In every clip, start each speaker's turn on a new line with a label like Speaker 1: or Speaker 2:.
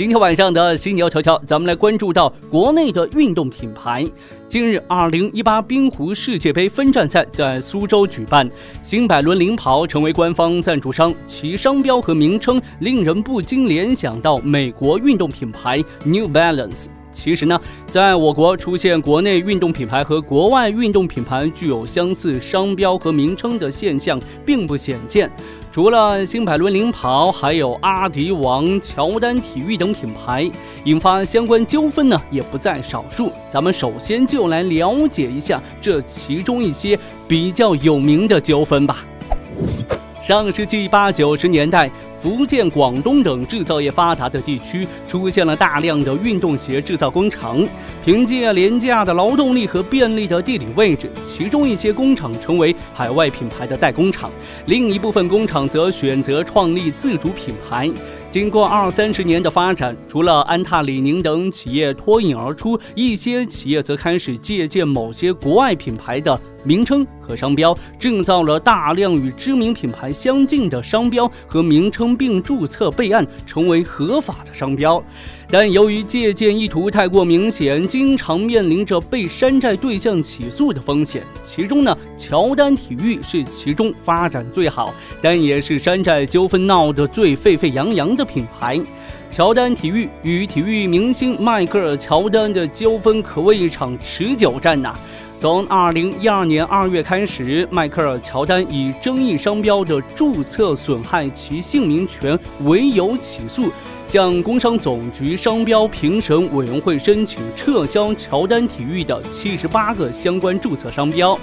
Speaker 1: 今天晚上的犀牛头条，咱们来关注到国内的运动品牌。今日，二零一八冰壶世界杯分站赛在苏州举办，新百伦领跑成为官方赞助商，其商标和名称令人不禁联想到美国运动品牌 New Balance。其实呢，在我国出现国内运动品牌和国外运动品牌具有相似商标和名称的现象并不鲜见。除了新百伦领跑，还有阿迪王、乔丹体育等品牌，引发相关纠纷呢也不在少数。咱们首先就来了解一下这其中一些比较有名的纠纷吧。上世纪八九十年代。福建、广东等制造业发达的地区出现了大量的运动鞋制造工厂。凭借廉价的劳动力和便利的地理位置，其中一些工厂成为海外品牌的代工厂，另一部分工厂则选择创立自主品牌。经过二三十年的发展，除了安踏、李宁等企业脱颖而出，一些企业则开始借鉴某些国外品牌的名称和商标，制造了大量与知名品牌相近的商标和名称，并注册备案，成为合法的商标。但由于借鉴意图太过明显，经常面临着被山寨对象起诉的风险。其中呢，乔丹体育是其中发展最好，但也是山寨纠纷闹得最沸沸扬扬的品牌。乔丹体育与体育明星迈克尔·乔丹的纠纷可谓一场持久战呐。从二零一二年二月开始，迈克尔·乔丹以争议商标的注册损害其姓名权为由起诉。向工商总局商标评审委员会申请撤销乔丹体育的七十八个相关注册商标。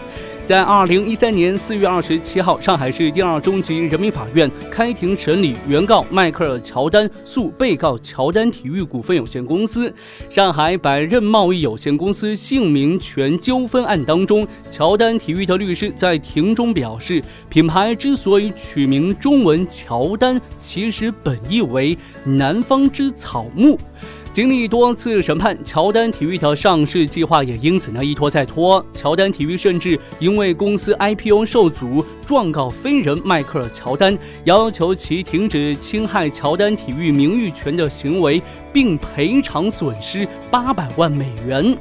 Speaker 1: 在二零一三年四月二十七号，上海市第二中级人民法院开庭审理原告迈克尔·乔丹诉被告乔丹体育股份有限公司、上海百任贸易有限公司姓名权纠纷案当中，乔丹体育的律师在庭中表示，品牌之所以取名中文“乔丹”，其实本意为“男南方之草木”。经历多次审判，乔丹体育的上市计划也因此呢一拖再拖。乔丹体育甚至因为公司 IPO 受阻，状告飞人迈克尔·乔丹，要求其停止侵害乔丹体育名誉权的行为，并赔偿损失八百万美元。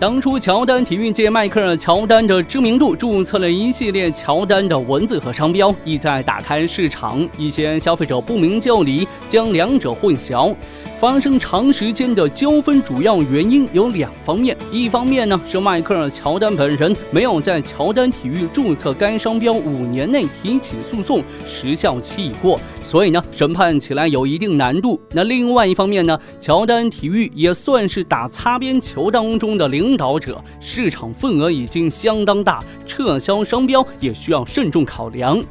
Speaker 1: 当初乔丹体育界迈克尔·乔丹的知名度，注册了一系列乔丹的文字和商标，意在打开市场。一些消费者不明就里，将两者混淆。发生长时间的纠纷，主要原因有两方面。一方面呢，是迈克尔·乔丹本人没有在乔丹体育注册该商标五年内提起诉讼，时效期已过，所以呢，审判起来有一定难度。那另外一方面呢，乔丹体育也算是打擦边球当中的领导者，市场份额已经相当大，撤销商标也需要慎重考量。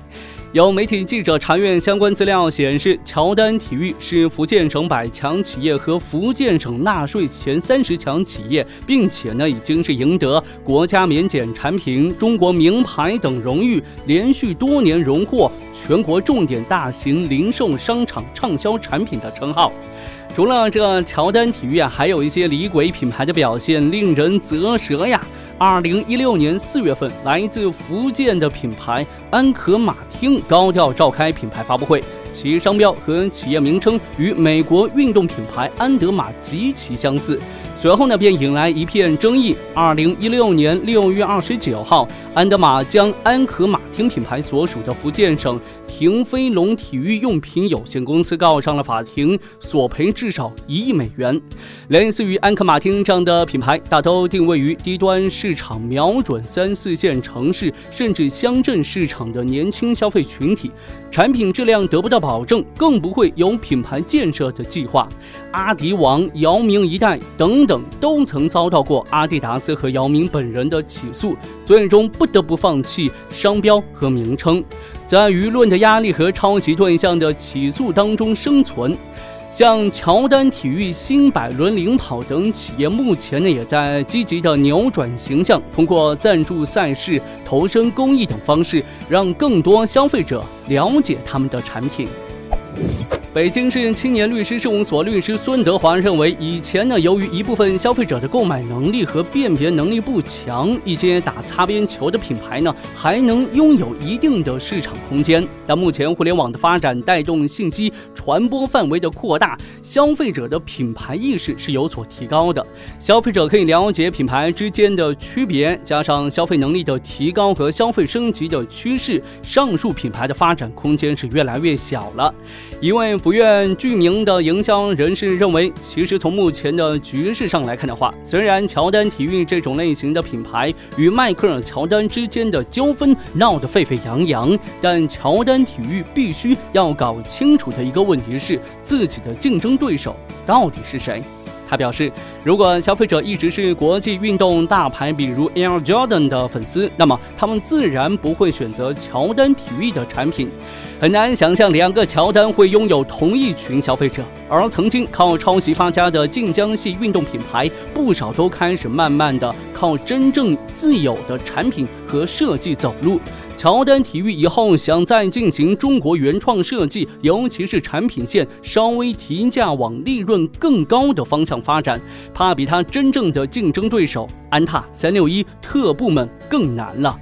Speaker 1: 有媒体记者查阅相关资料显示，乔丹体育是福建省百强企业和福建省纳税前三十强企业，并且呢，已经是赢得国家免检产品、中国名牌等荣誉，连续多年荣获全国重点大型零售商场畅销产品的称号。除了这乔丹体育啊，还有一些李鬼品牌的表现令人啧舌呀。二零一六年四月份，来自福建的品牌安可马汀高调召开品牌发布会，其商标和企业名称与美国运动品牌安德玛极其相似。随后呢，便引来一片争议。二零一六年六月二十九号，安德玛将安可马汀品牌所属的福建省。停飞龙体育用品有限公司告上了法庭，索赔至少一亿美元。类似于安克马汀这样的品牌，大都定位于低端市场，瞄准三四线城市甚至乡镇市场的年轻消费群体，产品质量得不到保证，更不会有品牌建设的计划。阿迪王、姚明一代等。等都曾遭到过阿迪达斯和姚明本人的起诉，最终不得不放弃商标和名称，在舆论的压力和抄袭对象的起诉当中生存。像乔丹体育、新百伦领跑等企业，目前呢也在积极的扭转形象，通过赞助赛事、投身公益等方式，让更多消费者了解他们的产品。北京市青年律师事务所律师孙德华认为，以前呢，由于一部分消费者的购买能力和辨别能力不强，一些打擦边球的品牌呢，还能拥有一定的市场空间。但目前互联网的发展带动信息传播范围的扩大，消费者的品牌意识是有所提高的。消费者可以了解品牌之间的区别，加上消费能力的提高和消费升级的趋势，上述品牌的发展空间是越来越小了。一位不愿具名的营销人士认为，其实从目前的局势上来看的话，虽然乔丹体育这种类型的品牌与迈克尔·乔丹之间的纠纷闹得沸沸扬扬，但乔丹体育必须要搞清楚的一个问题是，自己的竞争对手到底是谁。他表示，如果消费者一直是国际运动大牌，比如 Air Jordan 的粉丝，那么他们自然不会选择乔丹体育的产品。很难想象两个乔丹会拥有同一群消费者。而曾经靠抄袭发家的晋江系运动品牌，不少都开始慢慢的靠真正自有的产品和设计走路。乔丹体育以后想再进行中国原创设计，尤其是产品线稍微提价往利润更高的方向发展，怕比他真正的竞争对手安踏、三六一、特步们更难了。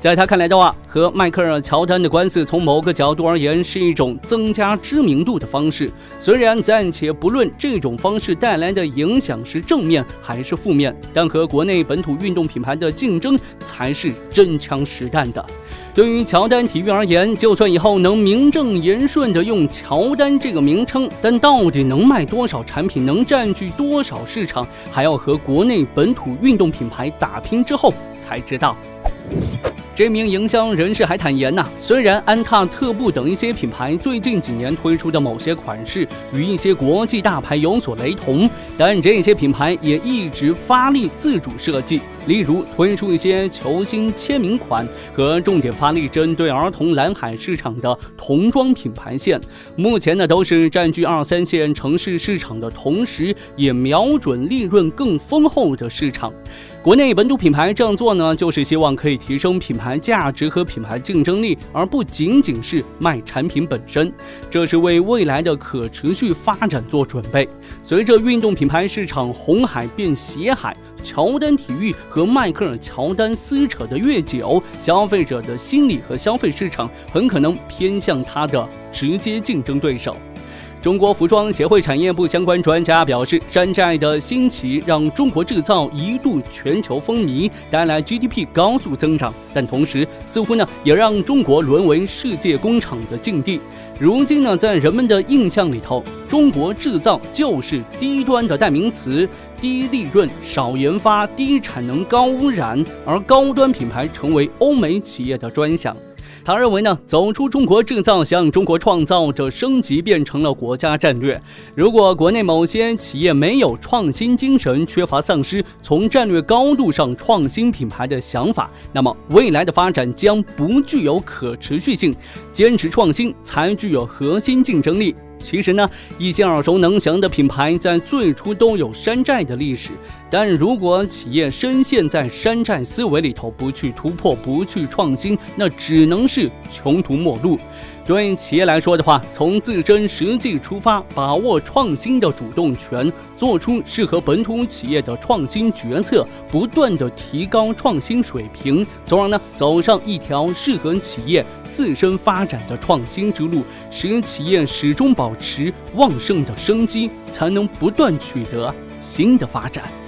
Speaker 1: 在他看来的话，和迈克尔·乔丹的官司，从某个角度而言是一种增加知名度的方式。虽然暂且不论这种方式带来的影响是正面还是负面，但和国内本土运动品牌的竞争才是真枪实弹的。对于乔丹体育而言，就算以后能名正言顺地用乔丹这个名称，但到底能卖多少产品，能占据多少市场，还要和国内本土运动品牌打拼之后才知道。这名营销人士还坦言呐，虽然安踏、特步等一些品牌最近几年推出的某些款式与一些国际大牌有所雷同，但这些品牌也一直发力自主设计，例如推出一些球星签名款和重点发力针对儿童蓝海市场的童装品牌线。目前呢，都是占据二三线城市市场的同时，也瞄准利润更丰厚的市场。国内本土品牌这样做呢，就是希望可以提升品牌价值和品牌竞争力，而不仅仅是卖产品本身。这是为未来的可持续发展做准备。随着运动品牌市场红海变血海，乔丹体育和迈克尔·乔丹撕扯的越久，消费者的心理和消费市场很可能偏向他的直接竞争对手。中国服装协会产业部相关专家表示，山寨的兴起让中国制造一度全球风靡，带来 GDP 高速增长，但同时似乎呢也让中国沦为世界工厂的境地。如今呢，在人们的印象里头，中国制造就是低端的代名词，低利润、少研发、低产能、高污染，而高端品牌成为欧美企业的专享。他认为呢，走出中国制造，向中国创造者升级变成了国家战略。如果国内某些企业没有创新精神，缺乏丧失从战略高度上创新品牌的想法，那么未来的发展将不具有可持续性。坚持创新才具有核心竞争力。其实呢，一些耳熟能详的品牌在最初都有山寨的历史，但如果企业深陷在山寨思维里头，不去突破，不去创新，那只能是穷途末路。对企业来说的话，从自身实际出发，把握创新的主动权，做出适合本土企业的创新决策，不断的提高创新水平，从而呢走上一条适合企业自身发展的创新之路，使企业始终保持旺盛的生机，才能不断取得新的发展。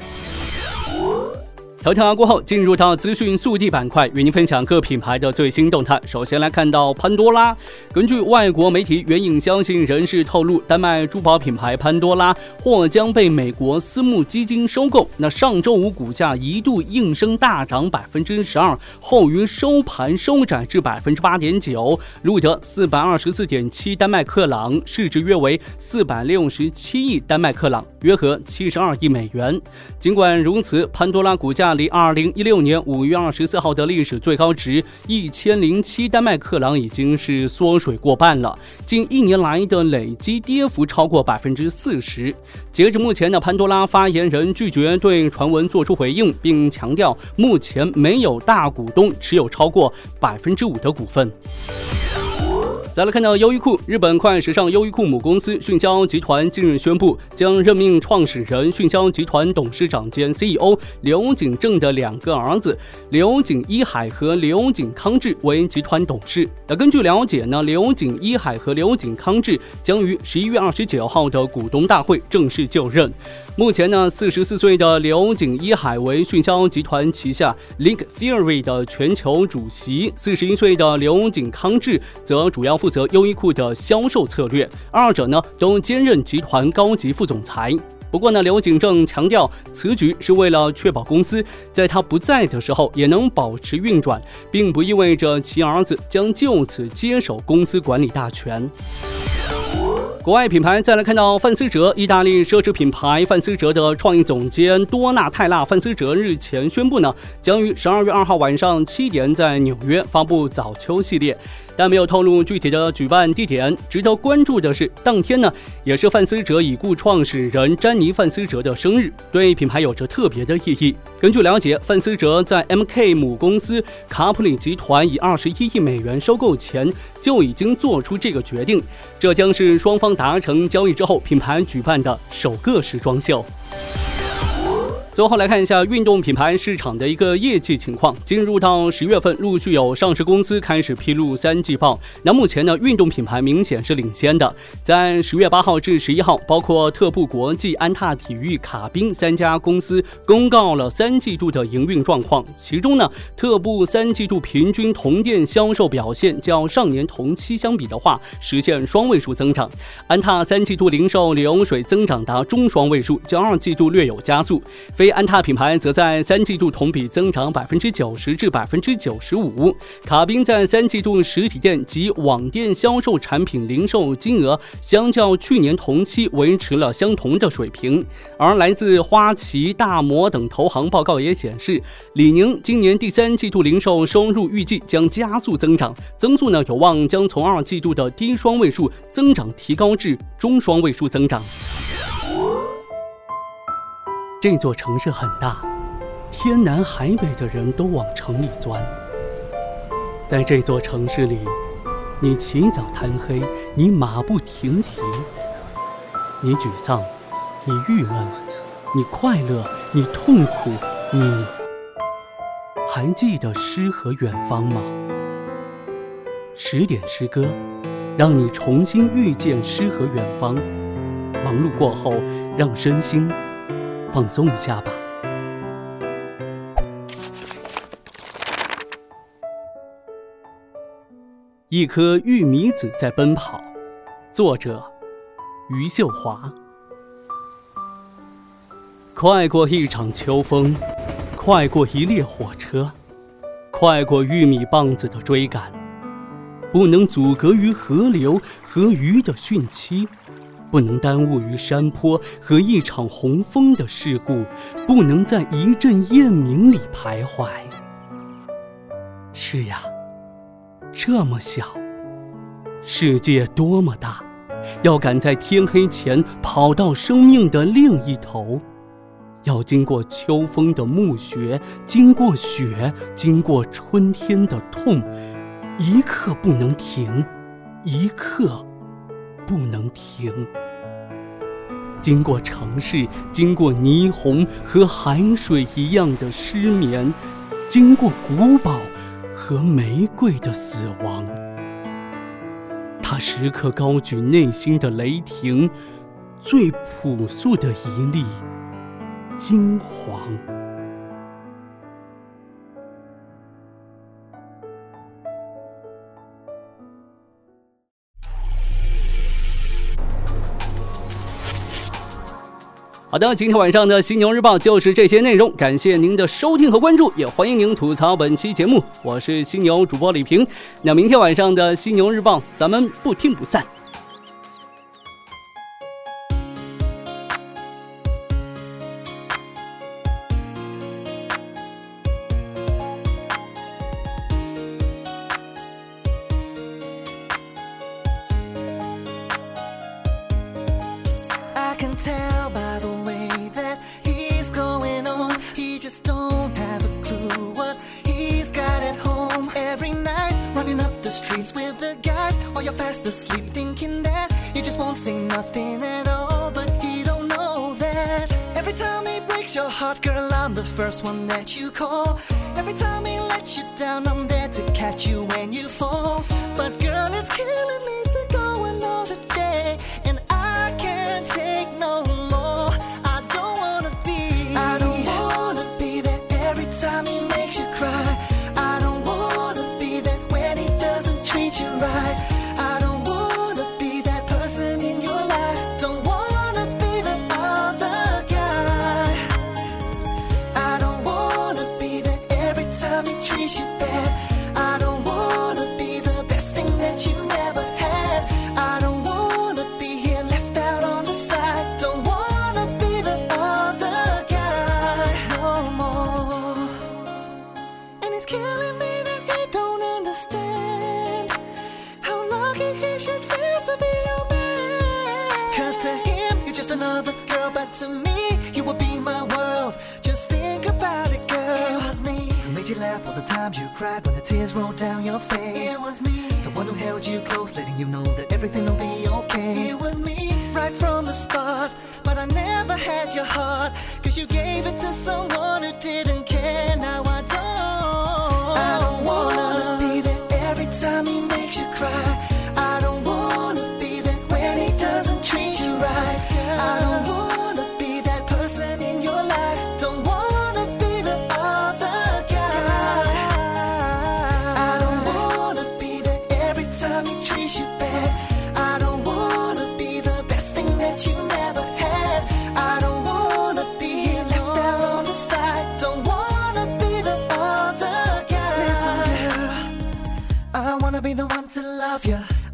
Speaker 1: 头条过后，进入到资讯速递板块，与您分享各品牌的最新动态。首先来看到潘多拉，根据外国媒体援引相信人士透露，丹麦珠宝品牌潘多拉或将被美国私募基金收购。那上周五股价一度应声大涨百分之十二，后于收盘收窄至百分之八点九，录得四百二十四点七丹麦克朗，市值约为四百六十七亿丹麦克朗，约合七十二亿美元。尽管如此，潘多拉股价。离二零一六年五月二十四号的历史最高值一千零七丹麦克朗已经是缩水过半了，近一年来的累积跌幅超过百分之四十。截至目前呢，潘多拉发言人拒绝对传闻做出回应，并强调目前没有大股东持有超过百分之五的股份。再来看到优衣库，日本快时尚优衣库母公司迅销集团近日宣布，将任命创始人、迅销集团董事长兼 CEO 刘景正的两个儿子刘景一海和刘景康志为集团董事。那根据了解呢，刘景一海和刘景康志将于十一月二十九号的股东大会正式就任。目前呢，四十四岁的刘景一海为迅销集团旗下 Link Theory 的全球主席，四十一岁的刘景康志则主要负责优衣库的销售策略，二者呢都兼任集团高级副总裁。不过呢，刘景正强调，此举是为了确保公司在他不在的时候也能保持运转，并不意味着其儿子将就此接手公司管理大权。国外品牌再来看到范思哲，意大利奢侈品牌范思哲的创意总监多纳泰拉·范思哲日前宣布呢，将于十二月二号晚上七点在纽约发布早秋系列。但没有透露具体的举办地点。值得关注的是，当天呢，也是范思哲已故创始人詹妮·范思哲的生日，对品牌有着特别的意义。根据了解，范思哲在 MK 母公司卡普里集团以二十一亿美元收购前就已经做出这个决定，这将是双方达成交易之后品牌举办的首个时装秀。最后来看一下运动品牌市场的一个业绩情况。进入到十月份，陆续有上市公司开始披露三季报。那目前呢，运动品牌明显是领先的。在十月八号至十一号，包括特步国际、安踏体育、卡宾三家公司公告了三季度的营运状况。其中呢，特步三季度平均同店销售表现较上年同期相比的话，实现双位数增长。安踏三季度零售流水增长达中双位数，较二季度略有加速。非安踏品牌则在三季度同比增长百分之九十至百分之九十五。卡宾在三季度实体店及网店销售产品零售金额相较去年同期维持了相同的水平。而来自花旗、大摩等投行报告也显示，李宁今年第三季度零售收入预计将加速增长，增速呢有望将从二季度的低双位数增长提高至中双位数增长。这座城市很大，天南海北的人都往城里钻。在这座城市里，你起早贪黑，你马不停蹄，你沮丧，你郁闷，你快乐，你痛苦，你还记得诗和远方吗？十点诗歌，让你重新遇见诗和远方。忙碌过后，让身心。放松一下吧。一颗玉米籽在奔跑，作者余秀华。快过一场秋风，快过一列火车，快过玉米棒子的追赶，不能阻隔于河流和鱼的汛期。不能耽误于山坡和一场洪峰的事故，不能在一阵雁鸣里徘徊。是呀，这么小，世界多么大，要赶在天黑前跑到生命的另一头，要经过秋风的暮雪，经过雪，经过春天的痛，一刻不能停，一刻不能停。经过城市，经过霓虹和海水一样的失眠，经过古堡和玫瑰的死亡，他时刻高举内心的雷霆，最朴素的一粒金黄。好的，今天晚上的犀牛日报就是这些内容，感谢您的收听和关注，也欢迎您吐槽本期节目。我是犀牛主播李平，那明天晚上的犀牛日报，咱们不听不散。
Speaker 2: Tell with the guys. While you're fast asleep thinking that you just won't say nothing at all but he don't know that. Every time he breaks your heart girl i'm the first one that you call. Every time he lets you down i'm there to catch you when you fall. But girl it's killing me times you cried when the tears rolled down your face. It was me, the one who held you close, letting you know that everything will be okay. It was me, right from the start. But I never had your heart, cause you gave it to someone who didn't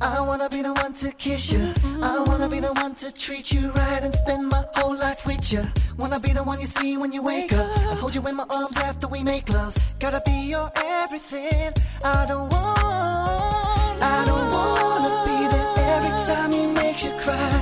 Speaker 2: wanna be the one to kiss you. I wanna be the one to treat you right and spend my whole life with you. Wanna be the one you see when you wake up. I hold you in my arms after we make love. Gotta be your everything. I don't want. I don't wanna be there every time he makes you cry.